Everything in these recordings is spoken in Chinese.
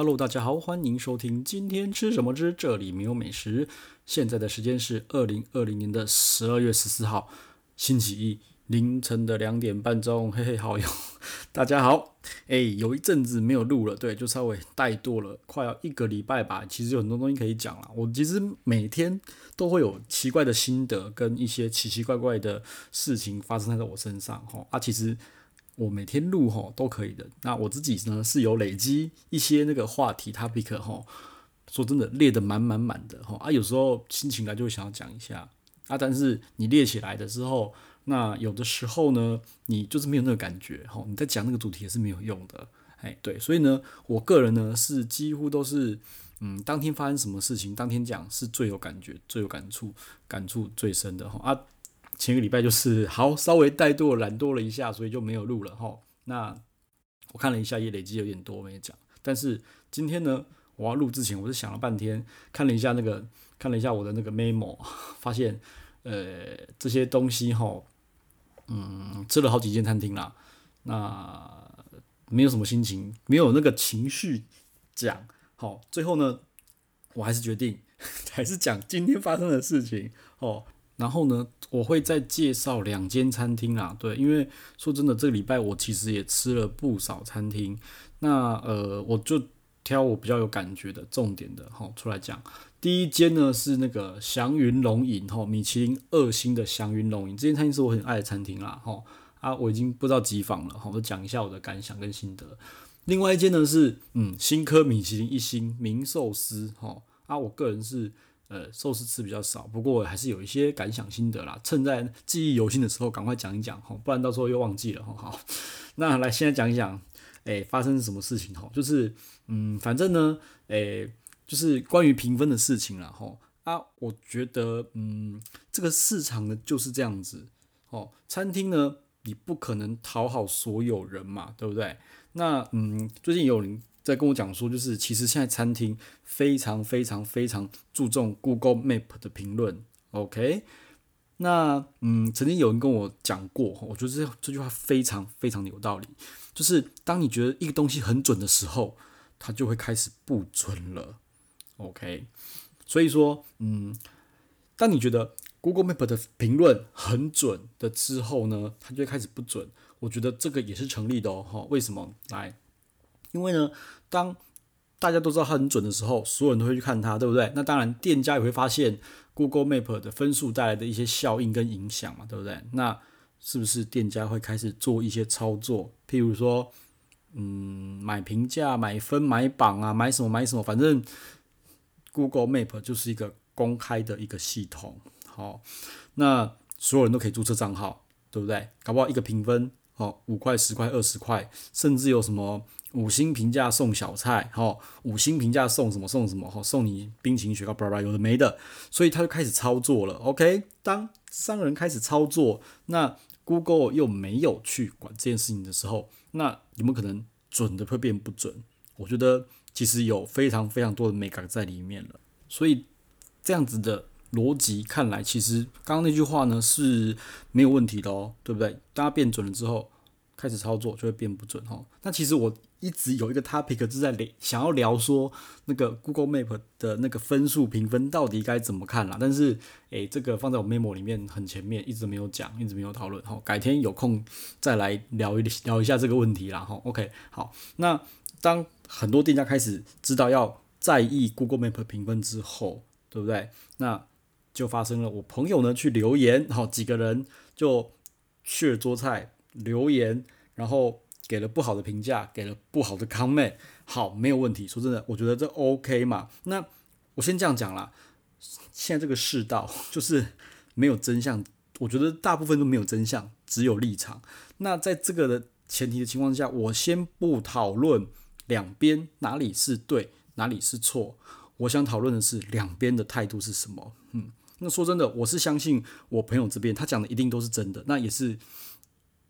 Hello，大家好，欢迎收听今天吃什么之这里没有美食。现在的时间是二零二零年的十二月十四号，星期一凌晨的两点半钟。嘿嘿，好友，大家好。哎，有一阵子没有录了，对，就稍微怠惰了，快要一个礼拜吧。其实有很多东西可以讲了。我其实每天都会有奇怪的心得跟一些奇奇怪怪的事情发生在我身上。哈啊，其实。我每天录吼都可以的。那我自己呢是有累积一些那个话题 topic 吼，说真的列得满满满的吼啊，有时候心情来就会想要讲一下啊，但是你列起来的时候，那有的时候呢，你就是没有那个感觉吼，你在讲那个主题也是没有用的，哎对，所以呢，我个人呢是几乎都是嗯，当天发生什么事情，当天讲是最有感觉、最有感触、感触最深的吼啊。前个礼拜就是好，稍微怠惰懒惰了一下，所以就没有录了哈。那我看了一下，也累积有点多没讲。但是今天呢，我要录之前，我是想了半天，看了一下那个，看了一下我的那个 memo，发现呃这些东西哈，嗯，吃了好几间餐厅啦，那没有什么心情，没有那个情绪讲。好，最后呢，我还是决定 还是讲今天发生的事情哦。然后呢，我会再介绍两间餐厅啦。对，因为说真的，这个礼拜我其实也吃了不少餐厅。那呃，我就挑我比较有感觉的重点的哈出来讲。第一间呢是那个祥云龙吟哈，米其林二星的祥云龙吟，这间餐厅是我很爱的餐厅啦哈。啊，我已经不知道几访了哈，我讲一下我的感想跟心得。另外一间呢是嗯新科米其林一星名寿司哈。啊，我个人是。呃，寿司吃比较少，不过还是有一些感想心得啦。趁在记忆犹新的时候，赶快讲一讲哈，不然到时候又忘记了哈。好，那来现在讲一讲，诶，发生什么事情哈？就是，嗯，反正呢，诶，就是关于评分的事情了哈。啊，我觉得，嗯，这个市场呢就是这样子。哦，餐厅呢，你不可能讨好所有人嘛，对不对？那，嗯，最近有人。在跟我讲说，就是其实现在餐厅非常非常非常注重 Google Map 的评论，OK？那嗯，曾经有人跟我讲过，我觉得这这句话非常非常的有道理，就是当你觉得一个东西很准的时候，它就会开始不准了，OK？所以说，嗯，当你觉得 Google Map 的评论很准的之后呢，它就会开始不准。我觉得这个也是成立的哦，为什么？来。因为呢，当大家都知道它很准的时候，所有人都会去看它，对不对？那当然，店家也会发现 Google Map 的分数带来的一些效应跟影响嘛，对不对？那是不是店家会开始做一些操作？譬如说，嗯，买评价、买分、买榜啊，买什么买什么，反正 Google Map 就是一个公开的一个系统。好，那所有人都可以注册账号，对不对？搞不好一个评分。哦，五块、十块、二十块，甚至有什么五星评价送小菜，哈，五星评价送什么送什么，哈，送你冰淇淋雪糕，巴拉巴拉，有的没的，所以他就开始操作了。OK，当商人开始操作，那 Google 又没有去管这件事情的时候，那有没有可能准的会变不准？我觉得其实有非常非常多的美感在里面了。所以这样子的。逻辑看来，其实刚刚那句话呢是没有问题的哦，对不对？大家变准了之后，开始操作就会变不准哦。那其实我一直有一个 topic 是在聊，想要聊说那个 Google Map 的那个分数评分到底该怎么看啦。但是，诶，这个放在我 memo 里面很前面，一直没有讲，一直没有讨论。好，改天有空再来聊一聊一下这个问题啦。哈，OK，好。那当很多店家开始知道要在意 Google Map 评分之后，对不对？那就发生了，我朋友呢去留言，好几个人就去了桌菜留言，然后给了不好的评价，给了不好的 comment，好，没有问题。说真的，我觉得这 OK 嘛。那我先这样讲啦，现在这个世道就是没有真相，我觉得大部分都没有真相，只有立场。那在这个的前提的情况下，我先不讨论两边哪里是对，哪里是错，我想讨论的是两边的态度是什么，嗯。那说真的，我是相信我朋友这边，他讲的一定都是真的。那也是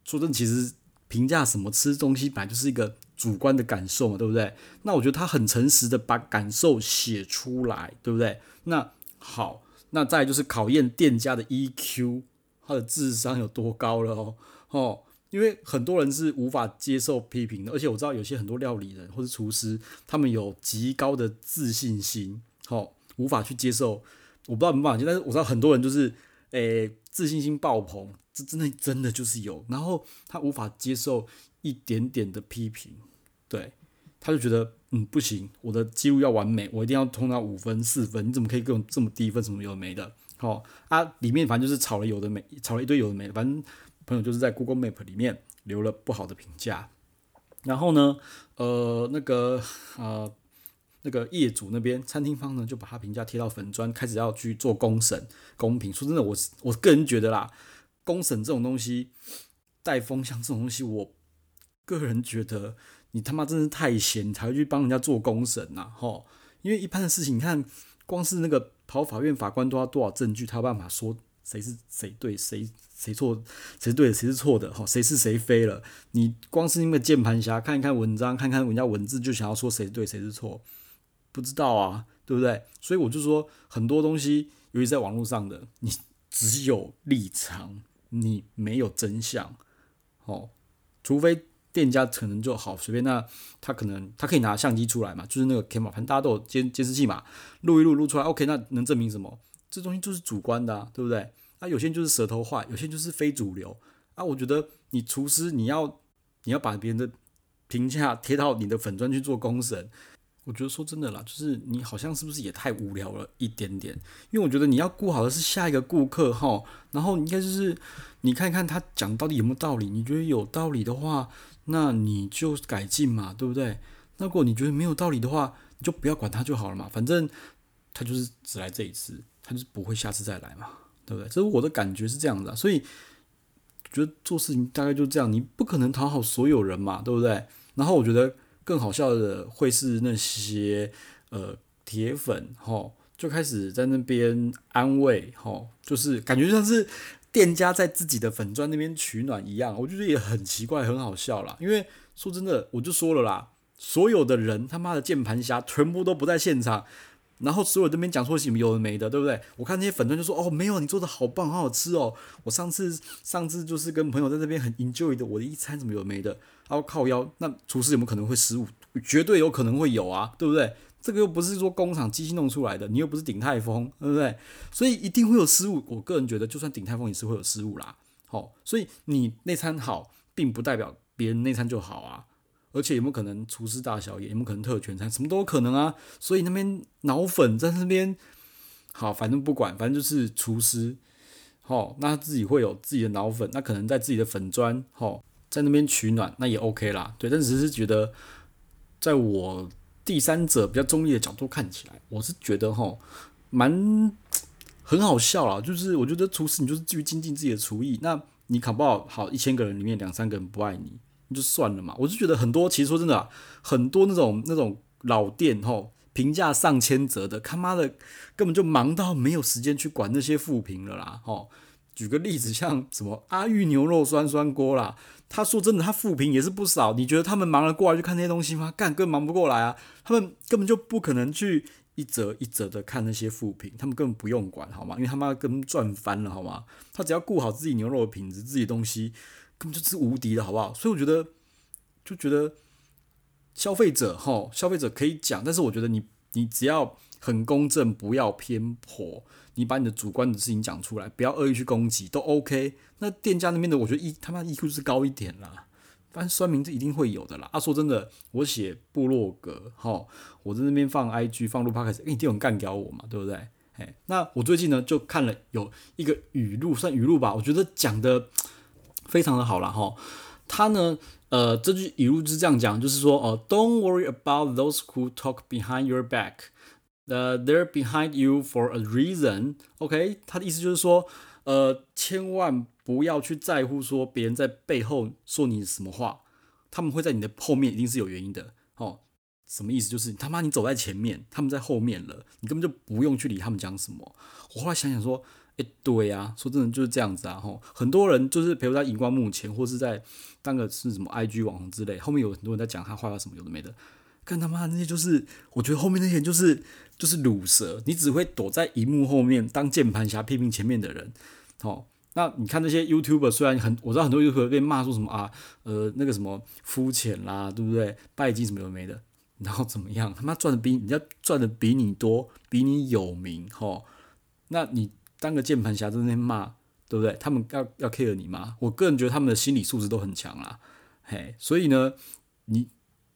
说真的，其实评价什么吃东西本来就是一个主观的感受嘛，对不对？那我觉得他很诚实的把感受写出来，对不对？那好，那再就是考验店家的 EQ，他的智商有多高了哦。哦，因为很多人是无法接受批评的，而且我知道有些很多料理人或者厨师，他们有极高的自信心，好，无法去接受。我不知道没办法，但是我知道很多人就是，诶、自信心爆棚，这真的真的就是有，然后他无法接受一点点的批评，对，他就觉得，嗯，不行，我的记录要完美，我一定要通到五分、四分，你怎么可以给我这么低分？什么有的没的？好啊，里面反正就是吵了有的没，吵了一堆有的没的，反正朋友就是在 Google Map 里面留了不好的评价，然后呢，呃，那个呃，那个业主那边餐厅方呢就把他评价贴到粉砖，开始要去做公审公平。说真的，我我个人觉得啦，公审这种东西，带风向这种东西，我个人觉得你他妈真是太闲，才会去帮人家做公审呐，吼，因为一般的事情，你看光是那个。跑法院，法官都要多少证据？他有办法说谁是谁对，谁谁错，谁对，谁是错的？哈，谁是谁非了？你光是因为键盘侠，看一看文章，看看人家文字，就想要说谁对谁是错？不知道啊，对不对？所以我就说，很多东西，尤其在网络上的，你只有立场，你没有真相。哦，除非。店家可能就好随便，那他可能他可以拿相机出来嘛，就是那个 camera，反正大家都有监监视器嘛，录一录录出来，OK，那能证明什么？这东西就是主观的，对不对？啊，有些人就是舌头坏，有些人就是非主流啊。我觉得你厨师你要你要把别人的评价贴到你的粉专去做公审，我觉得说真的啦，就是你好像是不是也太无聊了一点点？因为我觉得你要顾好的是下一个顾客哈，然后应该就是你看看他讲到底有没有道理，你觉得有道理的话。那你就改进嘛，对不对？那如果你觉得没有道理的话，你就不要管他就好了嘛。反正他就是只来这一次，他就是不会下次再来嘛，对不对？这是我的感觉是这样的，所以觉得做事情大概就这样，你不可能讨好所有人嘛，对不对？然后我觉得更好笑的会是那些呃铁粉哈，就开始在那边安慰哈，就是感觉像是。店家在自己的粉砖那边取暖一样，我觉得也很奇怪，很好笑啦。因为说真的，我就说了啦，所有的人他妈的键盘侠全部都不在现场，然后所有这边讲说什么有的没的，对不对？我看那些粉专就说哦，没有，你做的好棒，好好吃哦。我上次上次就是跟朋友在这边很 enjoy 的，我的一餐怎么有没的，然后靠腰，那厨师有没有可能会失误？绝对有可能会有啊，对不对？这个又不是说工厂机器弄出来的，你又不是鼎泰丰，对不对？所以一定会有失误。我个人觉得，就算鼎泰丰也是会有失误啦。好，所以你那餐好，并不代表别人那餐就好啊。而且有没有可能厨师大小也？有没有可能特权餐？什么都有可能啊。所以那边脑粉在那边，好，反正不管，反正就是厨师，好，那他自己会有自己的脑粉，那可能在自己的粉专，好，在那边取暖，那也 OK 啦。对，但只是觉得，在我。第三者比较中立的角度看起来，我是觉得哈，蛮很好笑啦。就是我觉得厨师你就是继续精进自己的厨艺，那你考不好，好一千个人里面两三个人不爱，你就算了嘛。我就觉得很多，其实说真的，很多那种那种老店吼，评价上千折的，他妈的根本就忙到没有时间去管那些负评了啦。吼，举个例子，像什么阿玉牛肉酸酸锅啦。他说：“真的，他负评也是不少。你觉得他们忙得过来去看那些东西吗？干，根本忙不过来啊！他们根本就不可能去一折一折的看那些负评，他们根本不用管，好吗？因为他妈跟赚翻了，好吗？他只要顾好自己牛肉的品质，自己东西根本就是无敌的，好不好？所以我觉得，就觉得消费者哈，消费者可以讲，但是我觉得你，你只要很公正，不要偏颇。”你把你的主观的事情讲出来，不要恶意去攻击，都 OK。那店家那边的，我觉得一他妈 EQ 是高一点啦，反正酸名字一定会有的啦。啊，说真的，我写部落格，哈，我在那边放 IG 放录 Podcast，一定有人干掉我嘛，对不对？哎，那我最近呢就看了有一个语录，算语录吧，我觉得讲的非常的好了哈。他呢，呃，这句语录是这样讲，就是说，哦，Don't worry about those who talk behind your back。呃、uh,，they're behind you for a reason. OK，他的意思就是说，呃，千万不要去在乎说别人在背后说你什么话，他们会在你的后面，一定是有原因的。哦，什么意思？就是他妈你走在前面，他们在后面了，你根本就不用去理他们讲什么。我后来想想说，对呀、啊，说真的就是这样子啊。吼，很多人就是陪我在荧光幕前，或是在当个是什么 IG 网红之类，后面有很多人在讲他坏话，什么有的没的。看他妈那些就是，我觉得后面那些人就是就是鲁蛇，你只会躲在荧幕后面当键盘侠批评前面的人，哦，那你看那些 YouTuber，虽然很我知道很多 YouTuber 被骂说什么啊，呃，那个什么肤浅啦，对不对？拜金什么有的没的，然后怎么样？他妈赚的比人家赚的比你多，比你有名，吼，那你当个键盘侠在那边骂，对不对？他们要要 care 你吗？我个人觉得他们的心理素质都很强啦，嘿，所以呢，你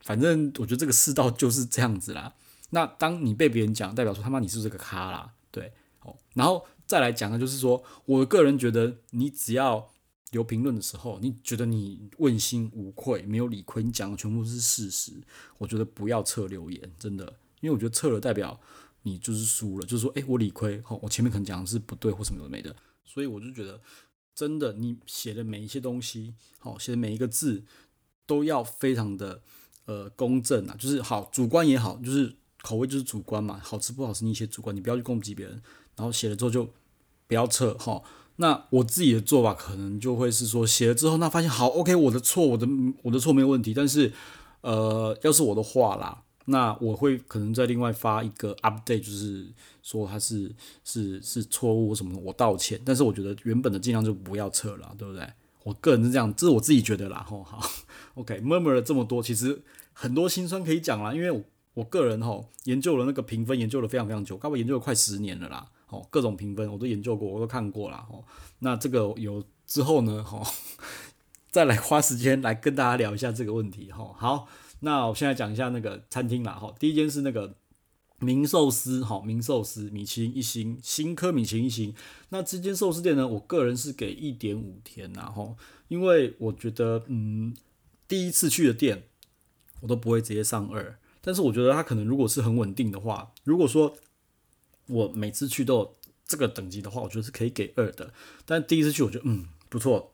反正我觉得这个世道就是这样子啦。那当你被别人讲，代表说他妈你是这个咖啦，对，哦，然后。再来讲的就是说，我个人觉得，你只要留评论的时候，你觉得你问心无愧，没有理亏，你讲的全部是事实，我觉得不要撤留言，真的，因为我觉得撤了代表你就是输了，就是说，诶，我理亏，好，我前面可能讲的是不对或什么都没的，所以我就觉得，真的，你写的每一些东西，好，写的每一个字都要非常的呃公正啊，就是好，主观也好，就是口味就是主观嘛，好吃不好吃你写主观，你不要去攻击别人。然后写了之后就不要撤哈。那我自己的做法可能就会是说，写了之后那发现好 OK，我的错，我的我的错没有问题。但是呃，要是我的话啦，那我会可能再另外发一个 update，就是说他是是是错误什么的，我道歉。但是我觉得原本的尽量就不要撤了，对不对？我个人是这样，这是我自己觉得啦。吼，好 OK，murmur、okay, 了这么多，其实很多心酸可以讲啦，因为我个人吼研究了那个评分，研究了非常非常久，刚我研究了快十年了啦。哦，各种评分我都研究过，我都看过了。哦，那这个有之后呢，哈，再来花时间来跟大家聊一下这个问题。哈，好，那我现在讲一下那个餐厅啦。哈，第一间是那个名寿司，哈，名寿司米其林一星，新科米其林一星。那这间寿司店呢，我个人是给一点五天呐，哈，因为我觉得，嗯，第一次去的店我都不会直接上二，但是我觉得它可能如果是很稳定的话，如果说我每次去都这个等级的话，我觉得是可以给二的。但第一次去，我觉得嗯不错，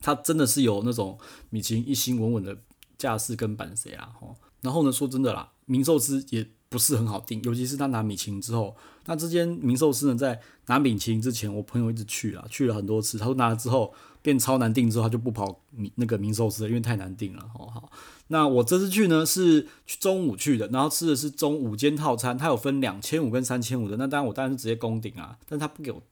它真的是有那种米其林一星稳稳的架势跟板谁啦吼。然后呢，说真的啦，明寿司也不是很好订，尤其是他拿米其林之后。那这间明寿司呢，在拿米其林之前，我朋友一直去了，去了很多次。他说拿了之后变超难订，之后他就不跑米那个明寿司，因为太难订了。吼好。那我这次去呢是去中午去的，然后吃的是中午间套餐，它有分两千五跟三千五的。那当然我当然是直接攻顶啊，但他不给我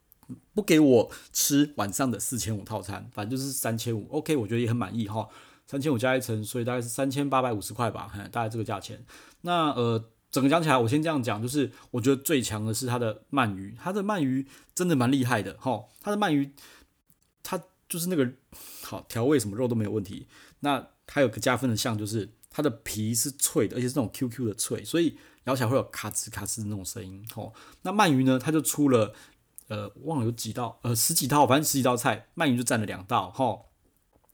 不给我吃晚上的四千五套餐，反正就是三千五。OK，我觉得也很满意哈，三千五加一层，所以大概是三千八百五十块吧，大概这个价钱。那呃，整个讲起来，我先这样讲，就是我觉得最强的是它的鳗鱼，它的鳗鱼真的蛮厉害的哈，它的鳗鱼它就是那个好调味，什么肉都没有问题。那它有个加分的项，就是它的皮是脆的，而且是那种 Q Q 的脆，所以咬起来会有咔吱咔吱的那种声音。吼，那鳗鱼呢，它就出了，呃，忘了有几道，呃，十几道，反正十几道菜，鳗鱼就占了两道。吼，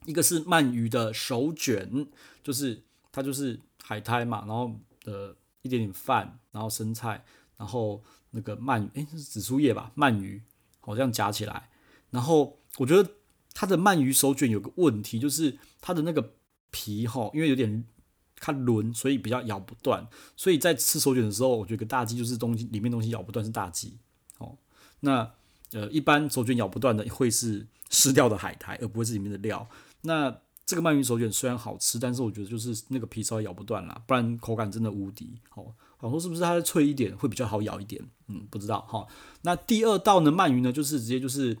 一个是鳗鱼的手卷，就是它就是海苔嘛，然后呃一点点饭，然后生菜，然后那个鳗鱼，诶，是紫苏叶吧，鳗鱼，好这样夹起来。然后我觉得它的鳗鱼手卷有个问题，就是它的那个。皮哈，因为有点看轮，所以比较咬不断。所以在吃手卷的时候，我觉得大忌就是东西里面东西咬不断是大忌。哦，那呃，一般手卷咬不断的会是湿掉的海苔，而不会是里面的料。那这个鳗鱼手卷虽然好吃，但是我觉得就是那个皮稍微咬不断啦，不然口感真的无敌。哦，好说是不是它脆一点会比较好咬一点？嗯，不知道哈。那第二道呢，鳗鱼呢，就是直接就是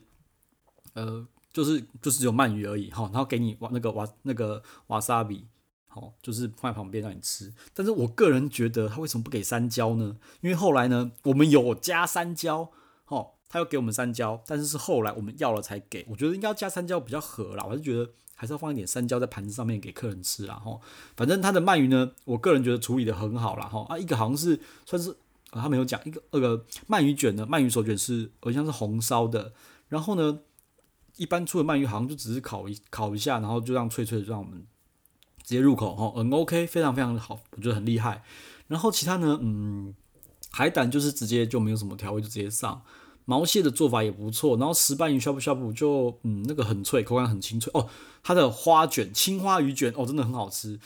呃。就是就是只有鳗鱼而已哈，然后给你瓦那个瓦那个瓦萨比，好，就是放在旁边让你吃。但是我个人觉得他为什么不给山椒呢？因为后来呢，我们有加山椒，哈，他又给我们三椒，但是是后来我们要了才给。我觉得应该要加三椒比较合啦，我还是觉得还是要放一点三椒在盘子上面给客人吃啦哈。反正他的鳗鱼呢，我个人觉得处理得很好啦哈。啊，一个好像是算是他没有讲一个那个鳗鱼卷的鳗鱼手卷是好像是红烧的，然后呢。一般出的鳗鱼好像就只是烤一烤一下，然后就让脆脆的，让我们直接入口哈，嗯，OK，非常非常的好，我觉得很厉害。然后其他呢，嗯，海胆就是直接就没有什么调味就直接上，毛蟹的做法也不错。然后石斑鱼呷哺呷哺就嗯那个很脆，口感很清脆哦。它的花卷青花鱼卷哦真的很好吃，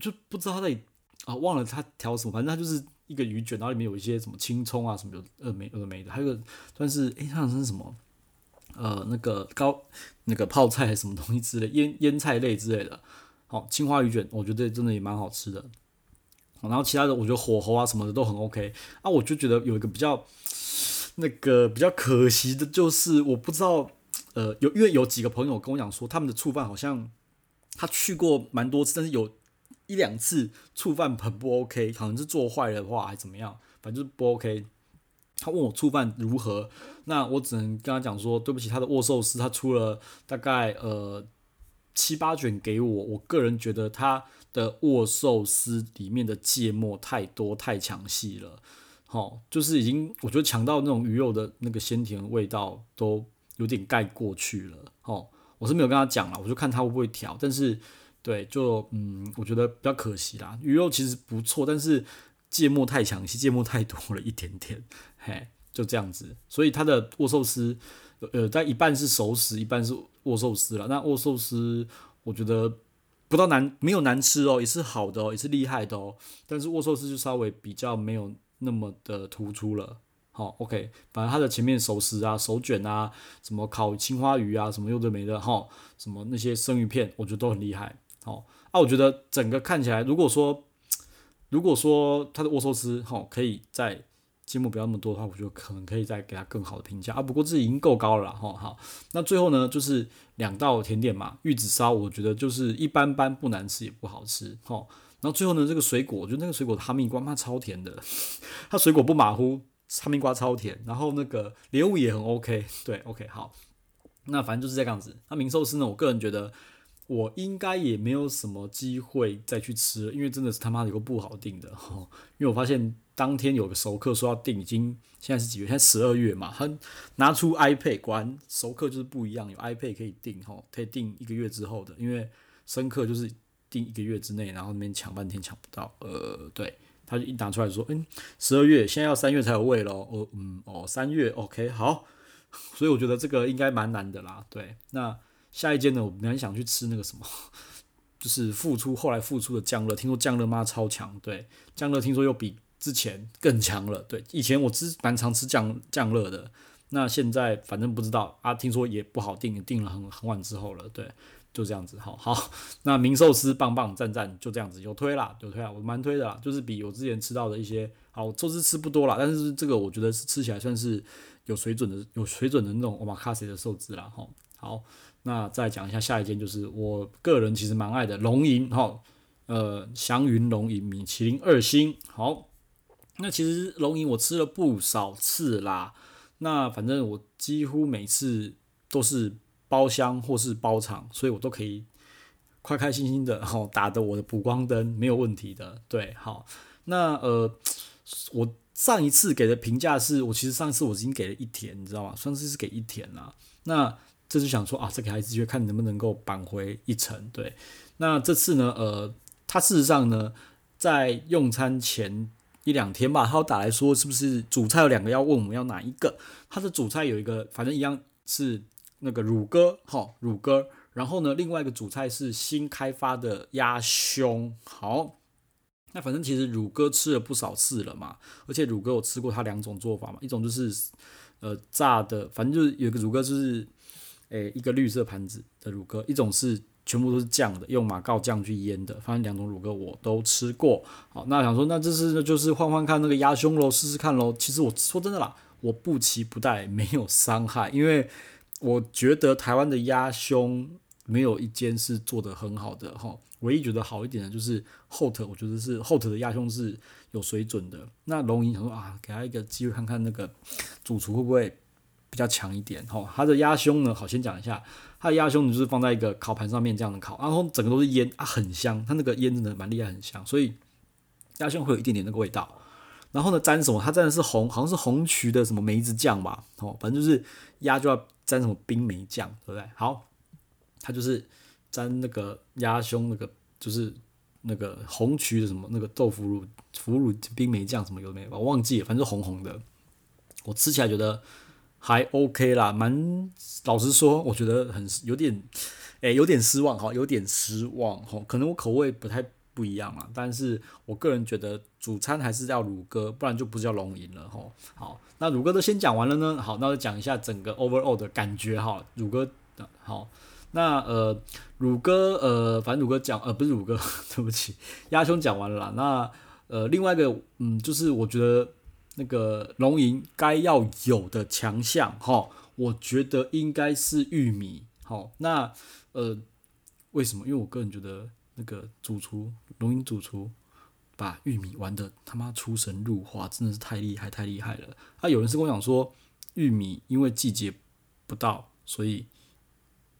就不知道它在啊忘了它调什么，反正它就是一个鱼卷，然后里面有一些什么青葱啊什么有呃没呃没的，还有个算是诶它好像是什么。呃，那个高那个泡菜什么东西之类，腌腌菜类之类的，好，青花鱼卷，我觉得真的也蛮好吃的。然后其他的，我觉得火候啊什么的都很 OK。啊，我就觉得有一个比较那个比较可惜的，就是我不知道呃，有因为有几个朋友跟我讲说，他们的醋饭好像他去过蛮多次，但是有一两次醋饭很不 OK，可能是做坏的话还怎么样，反正就是不 OK。他问我醋饭如何，那我只能跟他讲说，对不起，他的握寿司他出了大概呃七八卷给我，我个人觉得他的握寿司里面的芥末太多太抢戏了，好，就是已经我觉得抢到那种鱼肉的那个鲜甜味道都有点盖过去了，好，我是没有跟他讲了，我就看他会不会调，但是对，就嗯，我觉得比较可惜啦，鱼肉其实不错，但是。芥末太强，其实芥末太多了一点点，嘿，就这样子。所以它的握寿司，呃，在一半是熟食，一半是握寿司了。那握寿司，我觉得不到难，没有难吃哦，也是好的哦，也是厉害的哦。但是握寿司就稍微比较没有那么的突出了。好，OK，反正它的前面熟食啊、手卷啊、什么烤青花鱼啊、什么又这没的，哈，什么那些生鱼片，我觉得都很厉害。好，啊，我觉得整个看起来，如果说。如果说他的握寿司哈可以再芥末不要那么多的话，我觉得可能可以再给他更好的评价啊。不过这已经够高了哈。好，那最后呢就是两道甜点嘛，玉子烧我觉得就是一般般，不难吃也不好吃哈。然后最后呢这个水果，我觉得那个水果哈密瓜妈超甜的，它水果不马虎，哈密瓜超甜。然后那个莲雾也很 OK，对，OK 好。那反正就是这样子。那名寿司呢，我个人觉得。我应该也没有什么机会再去吃了，因为真的是他妈的有个不好订的哈。因为我发现当天有个熟客说要订，已经现在是几月？现在十二月嘛。他拿出 iPad，关熟客就是不一样，有 iPad 可以订吼，可以订一个月之后的。因为生客就是订一个月之内，然后那边抢半天抢不到。呃，对，他就一拿出来说，嗯，十二月现在要三月才有位咯。哦，嗯，哦，三月 OK 好，所以我觉得这个应该蛮难的啦。对，那。下一间呢，我蛮想去吃那个什么，就是复出后来复出的酱乐，听说酱乐妈超强，对，酱乐听说又比之前更强了，对，以前我吃蛮常吃酱酱乐的，那现在反正不知道啊，听说也不好订，订了很很晚之后了，对，就这样子，好好，那名寿司棒棒赞赞，就这样子，有推啦，有推啦，我蛮推的啦，就是比我之前吃到的一些，好，寿司吃不多啦，但是这个我觉得是吃起来算是有水准的，有水准的那种 omakase 的寿司啦，哈，好。那再讲一下下一间，就是我个人其实蛮爱的龙吟哈，呃，祥云龙吟米其林二星。好，那其实龙吟我吃了不少次啦，那反正我几乎每次都是包厢或是包场，所以我都可以开开心心的然后打的我的补光灯没有问题的。对，好，那呃，我上一次给的评价是我其实上一次我已经给了一天，你知道吗？上次是给一天啦，那。这是想说啊，这个孩子就看能不能够扳回一城。对，那这次呢，呃，他事实上呢，在用餐前一两天吧，他打来说，是不是主菜有两个要问我们要哪一个？他的主菜有一个，反正一样是那个乳鸽，好，乳鸽。然后呢，另外一个主菜是新开发的鸭胸。好，那反正其实乳鸽吃了不少次了嘛，而且乳鸽我吃过它两种做法嘛，一种就是呃炸的，反正就是有个乳鸽就是。诶，一个绿色盘子的乳鸽，一种是全部都是酱的，用马告酱去腌的。反正两种乳鸽我都吃过。好，那想说，那这次就是换换看那个鸭胸喽，试试看喽。其实我说真的啦，我不期不待，没有伤害，因为我觉得台湾的鸭胸没有一间是做得很好的哈。唯一觉得好一点的就是 Hot，我觉得是 Hot 的鸭胸是有水准的。那龙吟想说啊，给他一个机会看看那个主厨会不会。比较强一点，哈，它的鸭胸呢，好，先讲一下，它的鸭胸就是放在一个烤盘上面这样的烤，然后整个都是烟啊，很香，它那个烟真的蛮厉害，很香，所以鸭胸会有一点点那个味道。然后呢，沾什么？它沾的是红，好像是红曲的什么梅子酱吧，哦，反正就是鸭就要沾什么冰梅酱，对不对？好，它就是沾那个鸭胸那个，就是那个红曲的什么那个豆腐乳、腐乳冰梅酱什么有没有？我忘记了，反正是红红的。我吃起来觉得。还 OK 啦，蛮老实说，我觉得很有点，诶、欸，有点失望哈，有点失望哈，可能我口味不太不一样啦，但是我个人觉得主餐还是要乳鸽，不然就不叫龙吟了吼。好，那乳鸽都先讲完了呢，好，那我讲一下整个 overall 的感觉哈，乳鸽好，那呃乳鸽呃，反正乳鸽讲呃不是乳鸽，对不起，鸭胸讲完了，那呃另外一个嗯就是我觉得。那个龙吟该要有的强项哈，我觉得应该是玉米。好，那呃，为什么？因为我个人觉得那个主厨龙吟主厨把玉米玩的他妈出神入化，真的是太厉害，太厉害了。啊，有人是跟我讲说，玉米因为季节不到，所以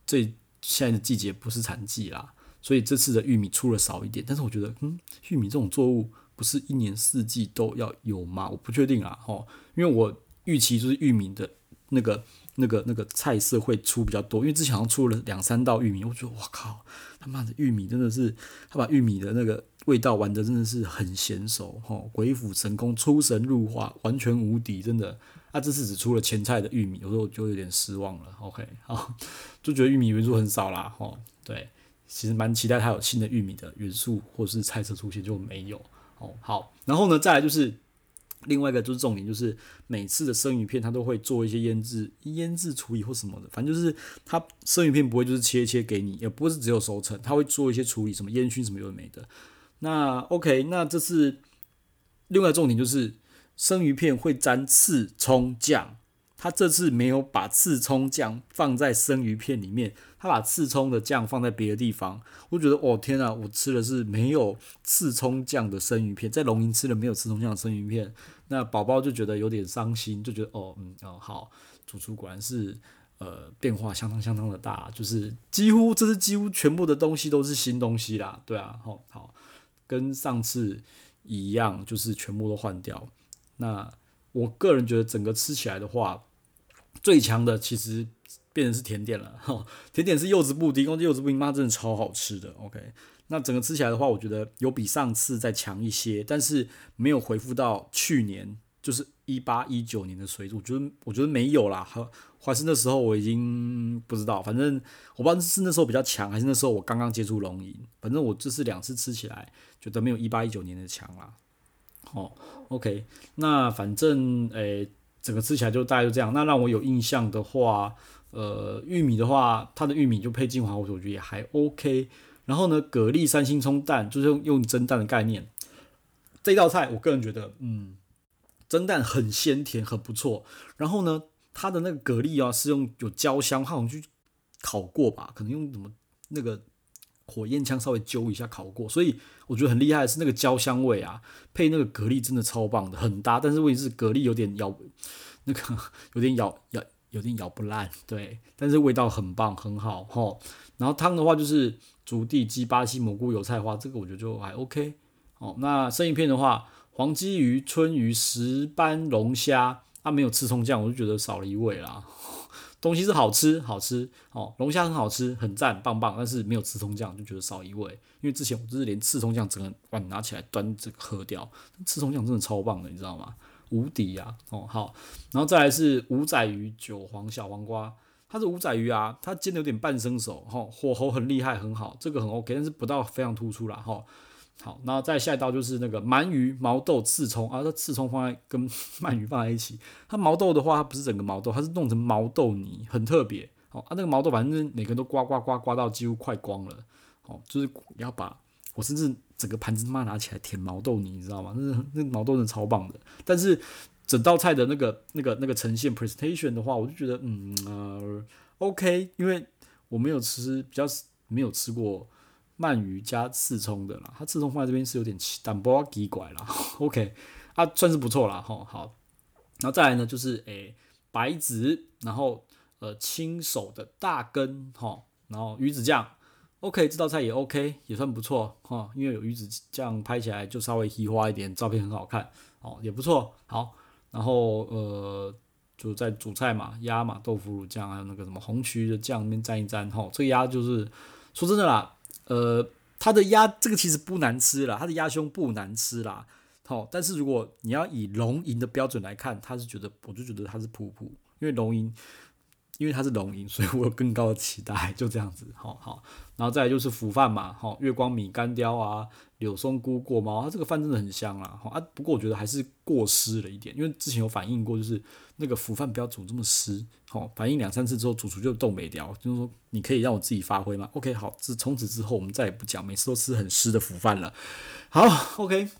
这现在的季节不是产季啦，所以这次的玉米出了少一点。但是我觉得，嗯，玉米这种作物不是一年四季都要有吗？我不确定啊，哦，因为我预期就是玉米的那个。那个那个菜色会出比较多，因为之前好像出了两三道玉米，我觉得哇靠，他妈的玉米真的是，他把玉米的那个味道玩得真的是很娴熟，吼，鬼斧神工，出神入化，完全无敌，真的。啊，这次只出了前菜的玉米，有时候就有点失望了。OK，好，就觉得玉米元素很少啦，吼，对，其实蛮期待它有新的玉米的元素或者是菜色出现，就没有。哦，好，然后呢，再来就是。另外一个就是重点，就是每次的生鱼片，它都会做一些腌制、腌制处理或什么的，反正就是它生鱼片不会就是切切给你，也不是只有熟成，它会做一些处理，什么烟熏什么有的没的。那 OK，那这是另外重点就是生鱼片会沾刺葱酱。他这次没有把刺葱酱放在生鱼片里面，他把刺葱的酱放在别的地方。我觉得，哦天啊，我吃的是没有刺葱酱的生鱼片，在龙吟吃了没有刺葱酱的生鱼片，那宝宝就觉得有点伤心，就觉得哦，嗯，哦，好，主厨果然是呃变化相当相当的大，就是几乎这是几乎全部的东西都是新东西啦，对啊，好，好，跟上次一样，就是全部都换掉。那我个人觉得整个吃起来的话。最强的其实变成是甜点了，哈，甜点是柚子布丁，哦，柚子布丁妈真的超好吃的，OK。那整个吃起来的话，我觉得有比上次再强一些，但是没有恢复到去年，就是一八一九年的水准，我觉得我觉得没有啦，还是那时候我已经不知道，反正我不知道是那时候比较强，还是那时候我刚刚接触龙吟，反正我这次两次吃起来觉得没有一八一九年的强啦，哦，OK。那反正诶。整个吃起来就大概就这样。那让我有印象的话，呃，玉米的话，它的玉米就配金华火腿，我觉得也还 OK。然后呢，蛤蜊三星葱蛋就是用用蒸蛋的概念。这道菜我个人觉得，嗯，蒸蛋很鲜甜，很不错。然后呢，它的那个蛤蜊啊是用有焦香，好像去烤过吧，可能用什么那个。火焰枪稍微揪一下烤过，所以我觉得很厉害的是那个焦香味啊，配那个蛤蜊真的超棒的，很搭。但是问题是蛤蜊有点咬，那个有点咬咬有点咬不烂，对。但是味道很棒，很好齁。然后汤的话就是竹地鸡、巴西蘑菇、油菜花，这个我觉得就还 OK。哦，那生鱼片的话，黄鲫鱼、春鱼、石斑龙虾，它没有刺葱酱，我就觉得少了一味啦。东西是好吃，好吃哦，龙虾很好吃，很赞，棒棒，但是没有刺葱酱，就觉得少一味。因为之前我就是连刺葱酱整个碗拿起来端这个喝掉，刺葱酱真的超棒的，你知道吗？无敌呀！哦，好，然后再来是五仔鱼、韭黄小黄瓜，它是五仔鱼啊，它煎的有点半生熟，哈，火候很厉害，很好，这个很 OK，但是不到非常突出啦。哈。好，那再下一道就是那个鳗鱼毛豆刺葱啊，这刺葱放在跟 鳗鱼放在一起。它毛豆的话，它不是整个毛豆，它是弄成毛豆泥，很特别。哦，啊，那个毛豆反正每个都刮刮刮刮到几乎快光了。哦，就是要把我甚至整个盘子他妈拿起来舔毛豆泥，你知道吗？那那毛豆真的超棒的。但是整道菜的那个那个那个呈现 presentation 的话，我就觉得嗯呃 OK，因为我没有吃，比较没有吃过。鳗鱼加刺葱的啦，它刺葱放在这边是有点奇，但不要奇怪啦。OK，啊，算是不错啦。吼，好，然后再来呢，就是诶、白子，然后呃亲手的大根，哈，然后鱼子酱，OK，这道菜也 OK，也算不错哈，因为有鱼子酱，拍起来就稍微稀花一点，照片很好看，哦，也不错。好，然后呃就在主菜嘛，鸭嘛，豆腐乳酱，还有那个什么红曲的酱那边蘸一蘸，哈，这个鸭就是说真的啦。呃，它的鸭这个其实不难吃啦，它的鸭胸不难吃啦，好，但是如果你要以龙吟的标准来看，他是觉得，我就觉得它是普普，因为龙吟，因为它是龙吟，所以我有更高的期待，就这样子，好好，然后再来就是腐饭嘛，好，月光米干雕啊。柳松菇过猫，它这个饭真的很香啦，啊，不过我觉得还是过湿了一点，因为之前有反映过，就是那个腐饭不要煮这么湿，好，反映两三次之后，主厨就冻没掉，就是说你可以让我自己发挥吗？OK，好，自从此之后我们再也不讲，每次都吃很湿的腐饭了。好，OK，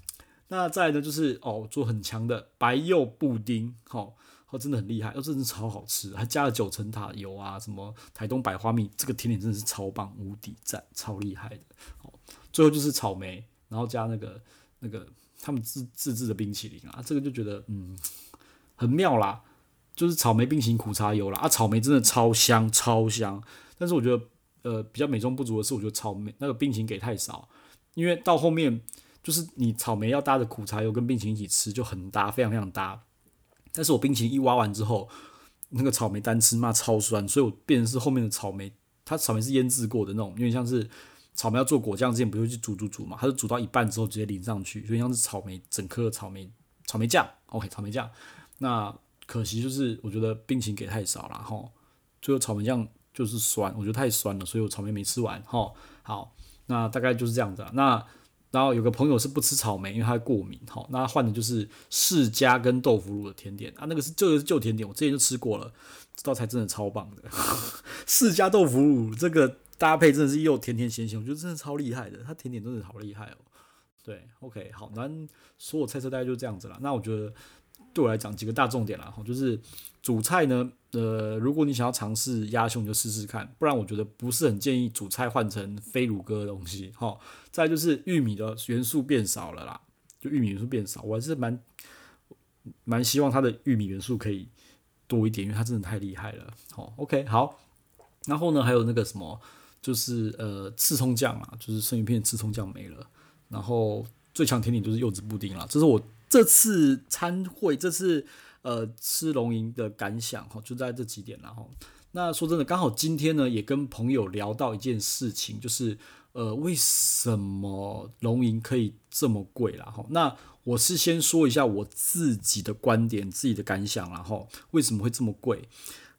那再来呢就是哦，做很强的白柚布丁，好，哦真的很厉害，哦，真的超好吃，还加了九层塔油啊，什么台东百花蜜，这个甜点真的是超棒，无敌赞，超厉害的。哦，最后就是草莓，然后加那个那个他们自自制的冰淇淋啊，这个就觉得嗯很妙啦，就是草莓冰淇淋苦茶油啦，啊，草莓真的超香超香，但是我觉得呃比较美中不足的是，我觉得草莓那个冰淇淋给太少，因为到后面就是你草莓要搭着苦茶油跟冰淇淋一起吃就很搭，非常非常搭。但是我冰淇淋一挖完之后，那个草莓单吃嘛超酸，所以我变成是后面的草莓，它草莓是腌制过的那种，因为像是草莓要做果酱之前不就去煮煮煮嘛，它是煮到一半之后直接淋上去，所以像是草莓整颗草莓草莓酱，OK 草莓酱。那可惜就是我觉得冰淇淋给太少了哈，最后草莓酱就是酸，我觉得太酸了，所以我草莓没吃完哈。好，那大概就是这样子，那。然后有个朋友是不吃草莓，因为他过敏。好，那换的就是释迦跟豆腐乳的甜点啊，那个是旧旧甜点，我之前就吃过了，这道菜真的超棒的。释迦豆腐乳这个搭配真的是又甜甜咸咸，我觉得真的超厉害的。它甜点真的好厉害哦。对，OK，好，那所有菜色大概就这样子了。那我觉得对我来讲几个大重点啦，哈就是。主菜呢，呃，如果你想要尝试鸭胸，你就试试看，不然我觉得不是很建议主菜换成非乳鸽的东西，哈。再就是玉米的元素变少了啦，就玉米元素变少，我还是蛮蛮希望它的玉米元素可以多一点，因为它真的太厉害了，好，OK，好。然后呢，还有那个什么，就是呃，刺葱酱啊，就是生鱼片刺葱酱没了，然后最强甜点就是柚子布丁啦，这是我这次参会这次。呃，吃龙吟的感想哈，就在这几点然后，那说真的，刚好今天呢，也跟朋友聊到一件事情，就是呃，为什么龙吟可以这么贵啦哈？那我是先说一下我自己的观点、自己的感想然后，为什么会这么贵？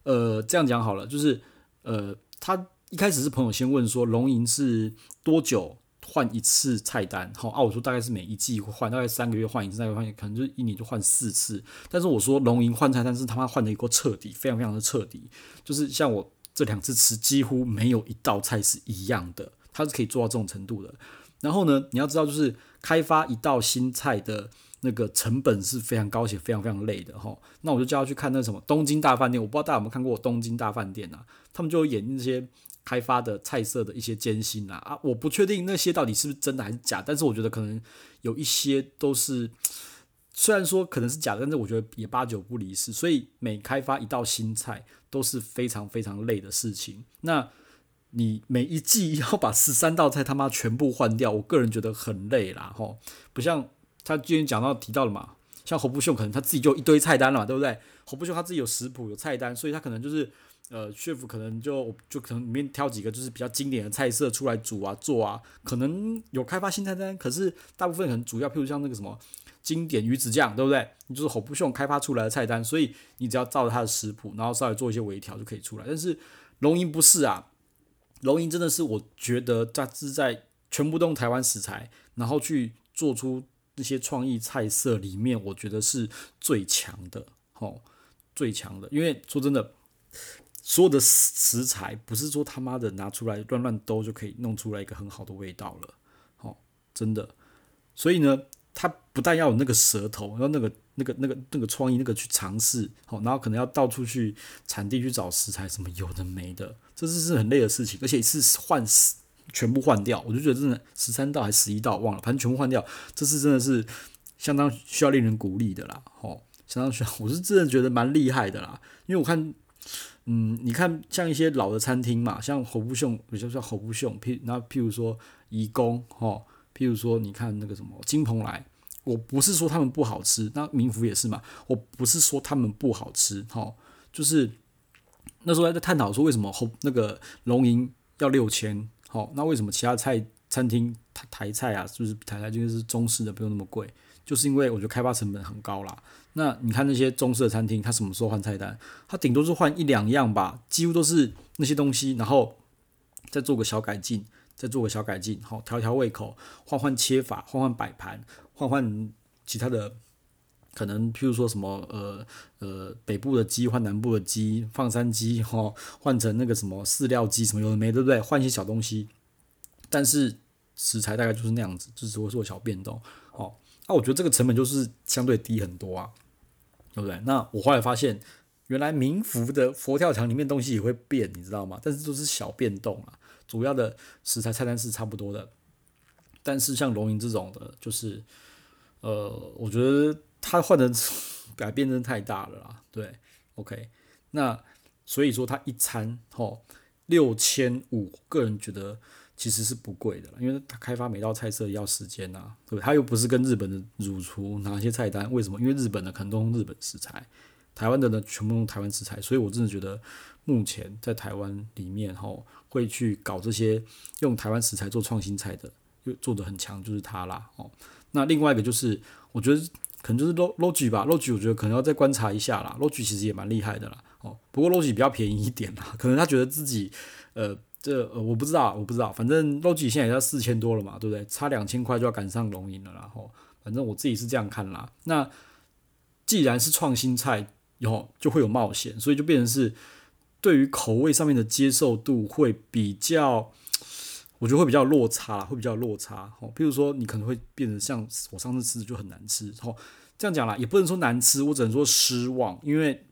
呃，这样讲好了，就是呃，他一开始是朋友先问说，龙吟是多久？换一次菜单，好啊，我说大概是每一季会换，大概三个月换一次，再换可能就一年就换四次。但是我说龙吟换菜单是他妈换的一个彻底，非常非常的彻底，就是像我这两次吃，几乎没有一道菜是一样的，他是可以做到这种程度的。然后呢，你要知道，就是开发一道新菜的那个成本是非常高且非常非常累的哈。那我就叫他去看那什么东京大饭店，我不知道大家有没有看过东京大饭店啊？他们就演那些。开发的菜色的一些艰辛啊啊，我不确定那些到底是不是真的还是假，但是我觉得可能有一些都是，虽然说可能是假的，但是我觉得也八九不离十。所以每开发一道新菜都是非常非常累的事情。那你每一季要把十三 道菜他妈全部换掉，我个人觉得很累啦吼，不像他今天讲到提到了嘛，像侯不秀可能他自己就一堆菜单了嘛，对不对？侯不秀他自己有食谱有菜单，所以他可能就是。呃，chef 可能就就可能里面挑几个就是比较经典的菜色出来煮啊做啊，可能有开发新菜单，可是大部分可能主要，譬如像那个什么经典鱼子酱，对不对？你就是侯布雄开发出来的菜单，所以你只要照着他的食谱，然后稍微做一些微调就可以出来。但是龙吟不是啊，龙吟真的是我觉得它是在全部都用台湾食材，然后去做出那些创意菜色里面，我觉得是最强的，吼，最强的。因为说真的。所有的食材不是说他妈的拿出来乱乱兜就可以弄出来一个很好的味道了，哦，真的。所以呢，他不但要有那个舌头，要那个那个那个那个创意，那个去尝试，好，然后可能要到处去产地去找食材，什么有的没的，这是是很累的事情，而且一次换全部换掉，我就觉得真的十三道还十一道忘了，反正全部换掉，这是真的是相当需要令人鼓励的啦，哦，相当需要，我是真的觉得蛮厉害的啦，因为我看。嗯，你看像一些老的餐厅嘛，像侯布雄，比如说侯布雄，譬那譬如说怡宫哈，譬如说你看那个什么金蓬莱，我不是说他们不好吃，那民福也是嘛，我不是说他们不好吃哈，就是那时候还在探讨说为什么侯那个龙吟要六千，好，那为什么其他菜餐厅台台菜啊，就是台菜就是中式的不用那么贵？就是因为我觉得开发成本很高啦。那你看那些中式的餐厅，他什么时候换菜单？他顶多是换一两样吧，几乎都是那些东西，然后再做个小改进，再做个小改进，好调调胃口，换换切法，换换摆盘，换换其他的，可能譬如说什么呃呃北部的鸡换南部的鸡，放山鸡哈换成那个什么饲料鸡什么有的没，对不对？换一些小东西，但是食材大概就是那样子，就是会做小变动，好。那我觉得这个成本就是相对低很多啊，对不对？那我后来发现，原来明福的佛跳墙里面东西也会变，你知道吗？但是都是小变动啊，主要的食材菜单是差不多的。但是像龙吟这种的，就是呃，我觉得他换的 改变真的太大了啦。对，OK，那所以说他一餐吼六千五，个人觉得。其实是不贵的，因为他开发每道菜色要时间呐、啊，对不对？他又不是跟日本的主厨拿一些菜单，为什么？因为日本的可能都用日本食材，台湾的呢全部用台湾食材，所以我真的觉得目前在台湾里面哈，会去搞这些用台湾食材做创新菜的，又做的很强，就是他啦哦。那另外一个就是，我觉得可能就是 Logi 吧，Logi 我觉得可能要再观察一下啦。Logi 其实也蛮厉害的啦，哦，不过 Logi 比较便宜一点啦，可能他觉得自己呃。这呃我不知道，我不知道，反正 Logi 现在也要四千多了嘛，对不对？差两千块就要赶上龙吟了，然后反正我自己是这样看啦。那既然是创新菜，以后就会有冒险，所以就变成是对于口味上面的接受度会比较，我觉得会比较落差，会比较落差。哦，譬如说你可能会变得像我上次吃的就很难吃，哦，这样讲啦，也不能说难吃，我只能说失望，因为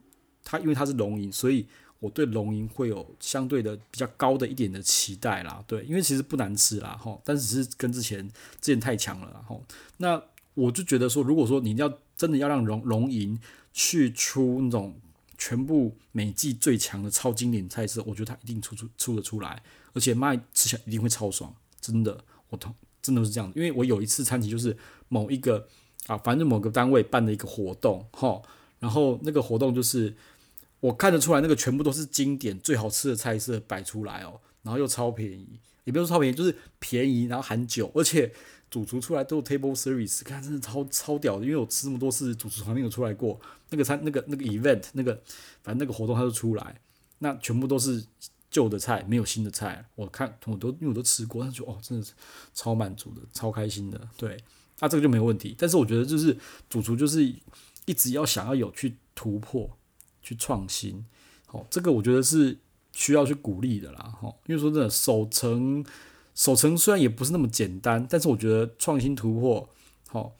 它因为它是龙吟，所以。我对龙吟会有相对的比较高的一点的期待啦，对，因为其实不难吃啦，吼，但只是跟之前之前太强了，吼，那我就觉得说，如果说你要真的要让龙龙吟去出那种全部每季最强的超经典菜色，我觉得它一定出出出得出来，而且卖吃起来一定会超爽，真的，我同真的是这样，因为我有一次餐期就是某一个啊，反正某个单位办的一个活动，吼，然后那个活动就是。我看得出来，那个全部都是经典最好吃的菜色摆出来哦，然后又超便宜，也不是说超便宜，就是便宜，然后含酒，而且主厨出来都有 table service，看真的超超屌的，因为我吃这么多次，主厨从来没有出来过。那个餐、那个那个 event、那个反正那个活动他就出来，那全部都是旧的菜，没有新的菜。我看我都因为我都吃过，他就哦，真的是超满足的，超开心的。对，那、这个就没有问题。但是我觉得就是主厨就是一直要想要有去突破。去创新，好，这个我觉得是需要去鼓励的啦，哈，因为说真的，守成守成虽然也不是那么简单，但是我觉得创新突破，好，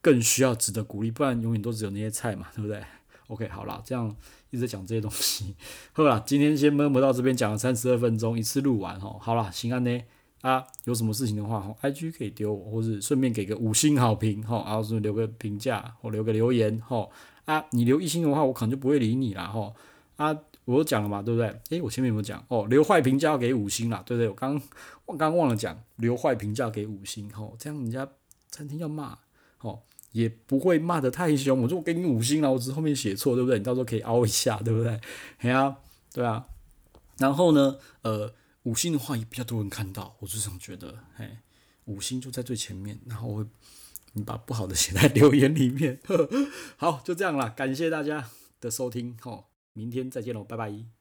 更需要值得鼓励，不然永远都只有那些菜嘛，对不对？OK，好啦，这样一直讲这些东西，好啦，今天先闷不到这边讲了三十二分钟，一次录完，哈，好啦，行啊呢，啊，有什么事情的话，哈，IG 可以丢我，或是顺便给个五星好评，哈，然后是留个评价或留个留言，哈。啊，你留一星的话，我可能就不会理你啦吼。啊，我讲了嘛，对不对？诶，我前面有没有讲？哦，留坏评价给五星啦，对不对？我刚我刚忘了讲，留坏评价给五星吼，这样人家餐厅要骂吼，也不会骂得太凶。我说我给你五星了，我只是后面写错，对不对？你到时候可以凹一下，对不对？嘿啊，对啊。然后呢，呃，五星的话也比较多人看到，我就这样觉得，嘿，五星就在最前面，然后我。你把不好的写在留言里面，好，就这样啦，感谢大家的收听，吼，明天再见喽，拜拜。